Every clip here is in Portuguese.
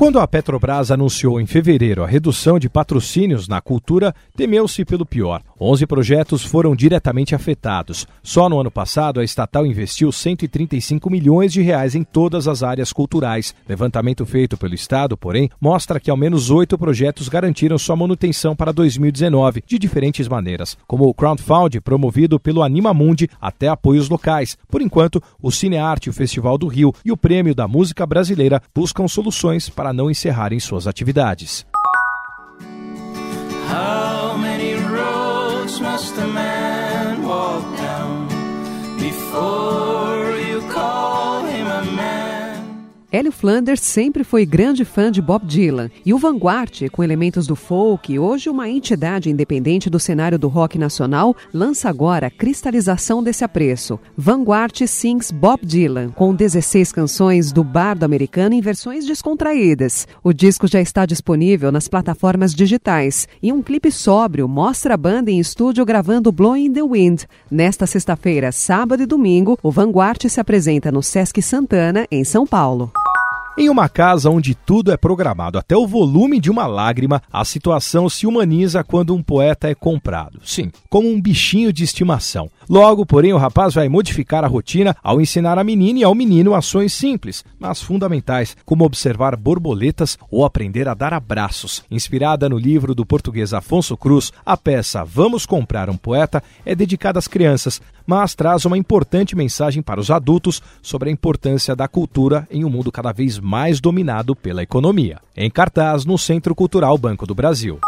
Quando a Petrobras anunciou em fevereiro a redução de patrocínios na cultura, temeu-se pelo pior. 11 projetos foram diretamente afetados. Só no ano passado, a estatal investiu 135 milhões de reais em todas as áreas culturais. Levantamento feito pelo Estado, porém, mostra que ao menos oito projetos garantiram sua manutenção para 2019, de diferentes maneiras, como o crowdfunding promovido pelo Animamundi até apoios locais. Por enquanto, o Cinearte, o Festival do Rio e o Prêmio da Música Brasileira buscam soluções para para não encerrarem suas atividades. How many roads must a man Hélio Flanders sempre foi grande fã de Bob Dylan e o Vanguard, com elementos do folk, hoje uma entidade independente do cenário do rock nacional, lança agora a cristalização desse apreço. Vanguard Sings Bob Dylan, com 16 canções do bardo americano em versões descontraídas. O disco já está disponível nas plataformas digitais e um clipe sóbrio mostra a banda em estúdio gravando Blowing the Wind. Nesta sexta-feira, sábado e domingo, o Vanguard se apresenta no Sesc Santana, em São Paulo. Em uma casa onde tudo é programado, até o volume de uma lágrima, a situação se humaniza quando um poeta é comprado. Sim, como um bichinho de estimação. Logo, porém, o rapaz vai modificar a rotina ao ensinar a menina e ao menino ações simples, mas fundamentais, como observar borboletas ou aprender a dar abraços. Inspirada no livro do português Afonso Cruz, a peça Vamos Comprar um Poeta é dedicada às crianças, mas traz uma importante mensagem para os adultos sobre a importância da cultura em um mundo cada vez mais dominado pela economia. Em cartaz no Centro Cultural Banco do Brasil.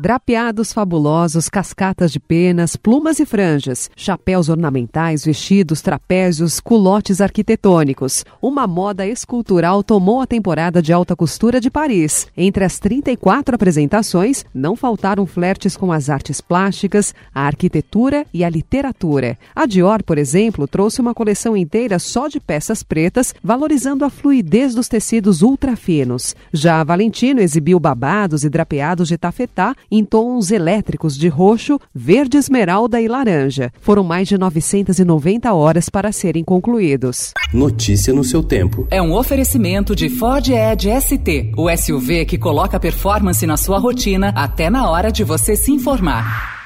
Drapeados fabulosos, cascatas de penas, plumas e franjas, chapéus ornamentais, vestidos, trapézios, culotes arquitetônicos. Uma moda escultural tomou a temporada de alta costura de Paris. Entre as 34 apresentações, não faltaram flertes com as artes plásticas, a arquitetura e a literatura. A Dior, por exemplo, trouxe uma coleção inteira só de peças pretas, valorizando a fluidez dos tecidos ultra finos. Já a Valentino exibiu babados e drapeados de tafetá em tons elétricos de roxo, verde esmeralda e laranja. Foram mais de 990 horas para serem concluídos. Notícia no seu tempo. É um oferecimento de Ford Edge ST, o SUV que coloca performance na sua rotina até na hora de você se informar.